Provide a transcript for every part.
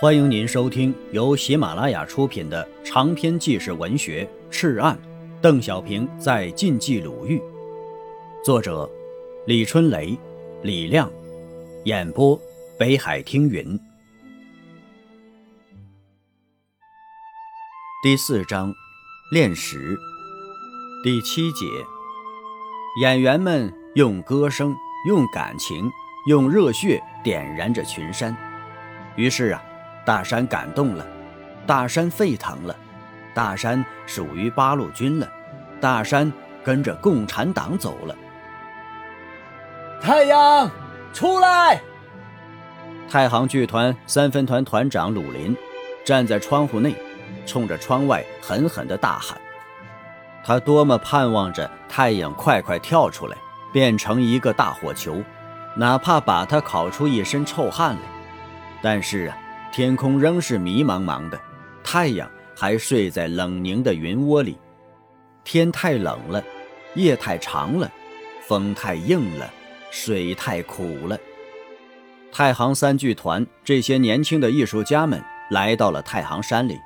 欢迎您收听由喜马拉雅出品的长篇纪实文学《赤案》，邓小平在晋冀鲁豫，作者李春雷、李亮，演播北海听云。第四章，炼石，第七节，演员们用歌声、用感情、用热血点燃着群山，于是啊。大山感动了，大山沸腾了，大山属于八路军了，大山跟着共产党走了。太阳出来！太行剧团三分团团长鲁林站在窗户内，冲着窗外狠狠地大喊。他多么盼望着太阳快快跳出来，变成一个大火球，哪怕把他烤出一身臭汗来。但是啊。天空仍是迷茫茫的，太阳还睡在冷凝的云窝里。天太冷了，夜太长了，风太硬了，水太苦了。太行三剧团这些年轻的艺术家们来到了太行山里，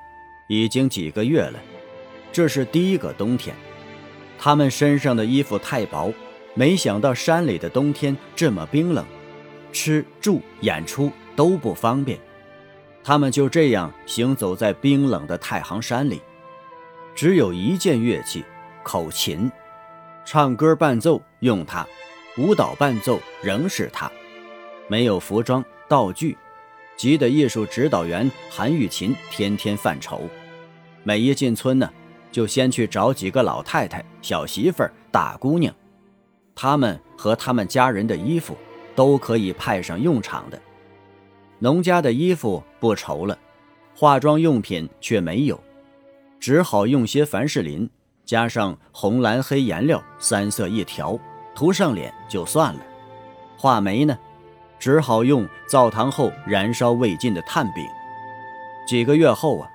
已经几个月了。这是第一个冬天，他们身上的衣服太薄，没想到山里的冬天这么冰冷，吃住演出都不方便。他们就这样行走在冰冷的太行山里，只有一件乐器——口琴，唱歌伴奏用它，舞蹈伴奏仍是它。没有服装道具，急得艺术指导员韩玉琴天天犯愁。每一进村呢，就先去找几个老太太、小媳妇儿、大姑娘，他们和他们家人的衣服都可以派上用场的。农家的衣服不愁了，化妆用品却没有，只好用些凡士林，加上红、蓝、黑颜料三色一调，涂上脸就算了。画眉呢，只好用灶堂后燃烧未尽的炭饼。几个月后啊，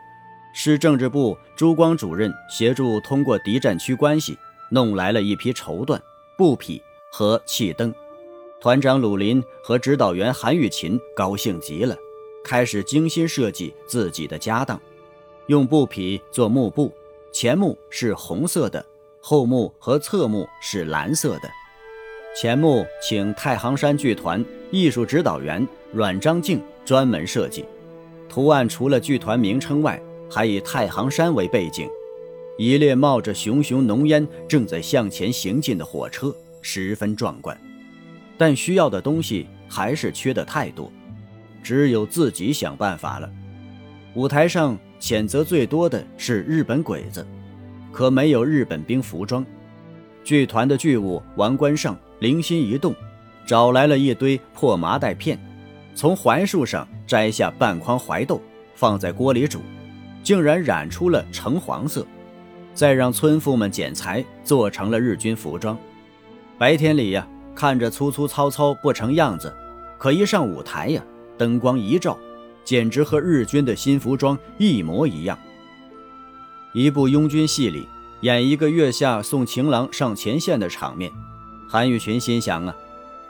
市政治部朱光主任协助通过敌占区关系，弄来了一批绸缎、布匹和气灯。团长鲁林和指导员韩玉琴高兴极了，开始精心设计自己的家当，用布匹做幕布，前幕是红色的，后幕和侧幕是蓝色的。前幕请太行山剧团艺术指导员阮章静专门设计，图案除了剧团名称外，还以太行山为背景，一列冒着熊熊浓烟正在向前行进的火车，十分壮观。但需要的东西还是缺的太多，只有自己想办法了。舞台上谴责最多的是日本鬼子，可没有日本兵服装。剧团的剧务王关胜灵心一动，找来了一堆破麻袋片，从槐树上摘下半筐槐豆，放在锅里煮，竟然染出了橙黄色，再让村妇们剪裁，做成了日军服装。白天里呀。看着粗粗糙糙不成样子，可一上舞台呀，灯光一照，简直和日军的新服装一模一样。一部拥军戏里演一个月下送情郎上前线的场面，韩玉群心想啊，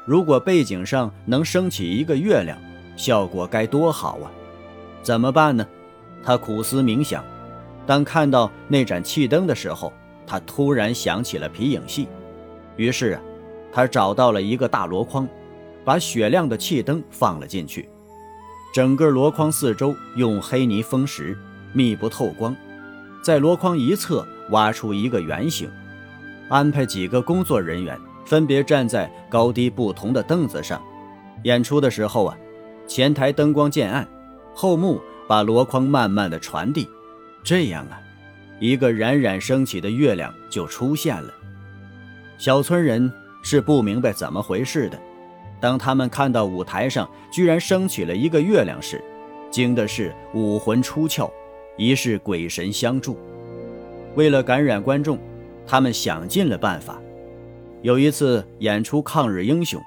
如果背景上能升起一个月亮，效果该多好啊！怎么办呢？他苦思冥想，当看到那盏气灯的时候，他突然想起了皮影戏，于是啊。他找到了一个大箩筐，把雪亮的气灯放了进去。整个箩筐四周用黑泥封实，密不透光。在箩筐一侧挖出一个圆形，安排几个工作人员分别站在高低不同的凳子上。演出的时候啊，前台灯光渐暗，后幕把箩筐慢慢的传递，这样啊，一个冉冉升起的月亮就出现了。小村人。是不明白怎么回事的。当他们看到舞台上居然升起了一个月亮时，惊的是武魂出窍，疑是鬼神相助。为了感染观众，他们想尽了办法。有一次演出《抗日英雄》，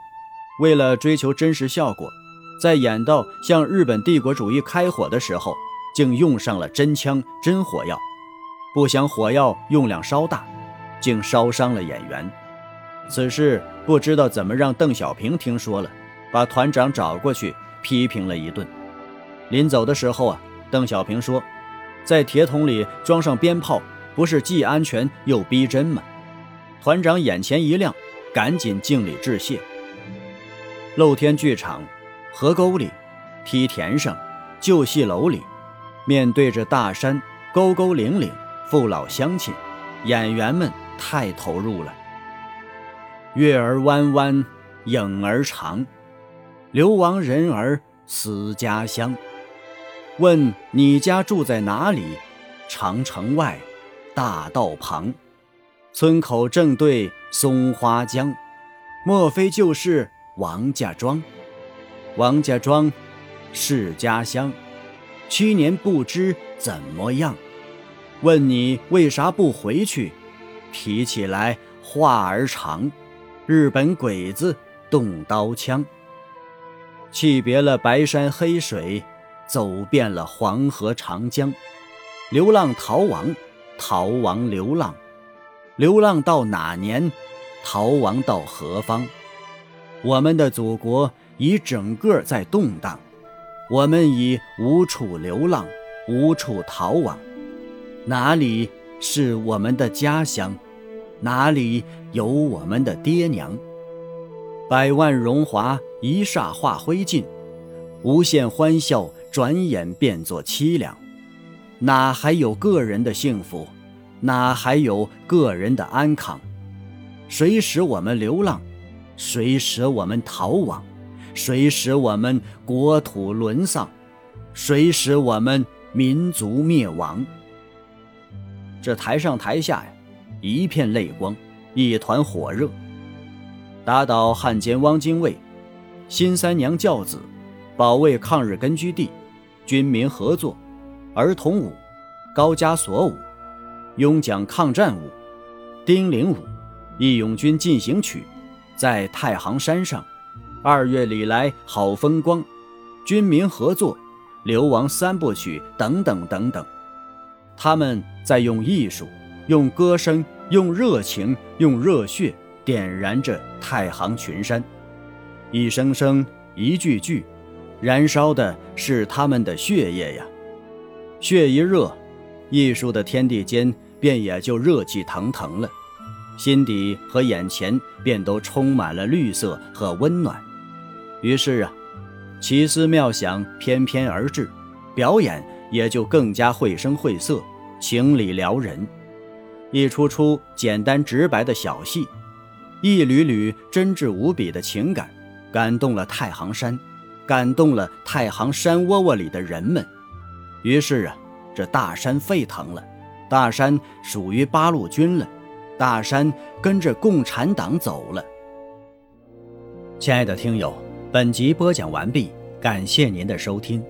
为了追求真实效果，在演到向日本帝国主义开火的时候，竟用上了真枪真火药。不想火药用量稍大，竟烧伤了演员。此事不知道怎么让邓小平听说了，把团长找过去批评了一顿。临走的时候啊，邓小平说：“在铁桶里装上鞭炮，不是既安全又逼真吗？”团长眼前一亮，赶紧敬礼致谢。露天剧场、河沟里、梯田上、旧戏楼里，面对着大山，沟沟岭岭，父老乡亲，演员们太投入了。月儿弯弯，影儿长，流亡人儿思家乡。问你家住在哪里？长城外，大道旁，村口正对松花江，莫非就是王家庄？王家庄是家乡，去年不知怎么样。问你为啥不回去？提起来话儿长。日本鬼子动刀枪，弃别了白山黑水，走遍了黄河长江，流浪逃亡，逃亡流浪，流浪到哪年？逃亡到何方？我们的祖国已整个在动荡，我们已无处流浪，无处逃亡，哪里是我们的家乡？哪里有我们的爹娘？百万荣华一霎化灰烬，无限欢笑转眼变作凄凉。哪还有个人的幸福？哪还有个人的安康？谁使我们流浪？谁使我们逃亡？谁使我们国土沦丧？谁使我们民族灭亡？这台上台下呀！一片泪光，一团火热。打倒汉奸汪精卫，新三娘教子，保卫抗日根据地，军民合作，儿童舞，高加索舞，拥蒋抗战舞，丁玲舞，义勇军进行曲，在太行山上，二月里来好风光，军民合作，流亡三部曲等等等等，他们在用艺术。用歌声，用热情，用热血点燃着太行群山，一声声，一句句，燃烧的是他们的血液呀！血一热，艺术的天地间便也就热气腾腾了，心底和眼前便都充满了绿色和温暖。于是啊，奇思妙想翩翩而至，表演也就更加绘声绘色，情理撩人。一出出简单直白的小戏，一缕缕真挚无比的情感，感动了太行山，感动了太行山窝窝里的人们。于是啊，这大山沸腾了，大山属于八路军了，大山跟着共产党走了。亲爱的听友，本集播讲完毕，感谢您的收听。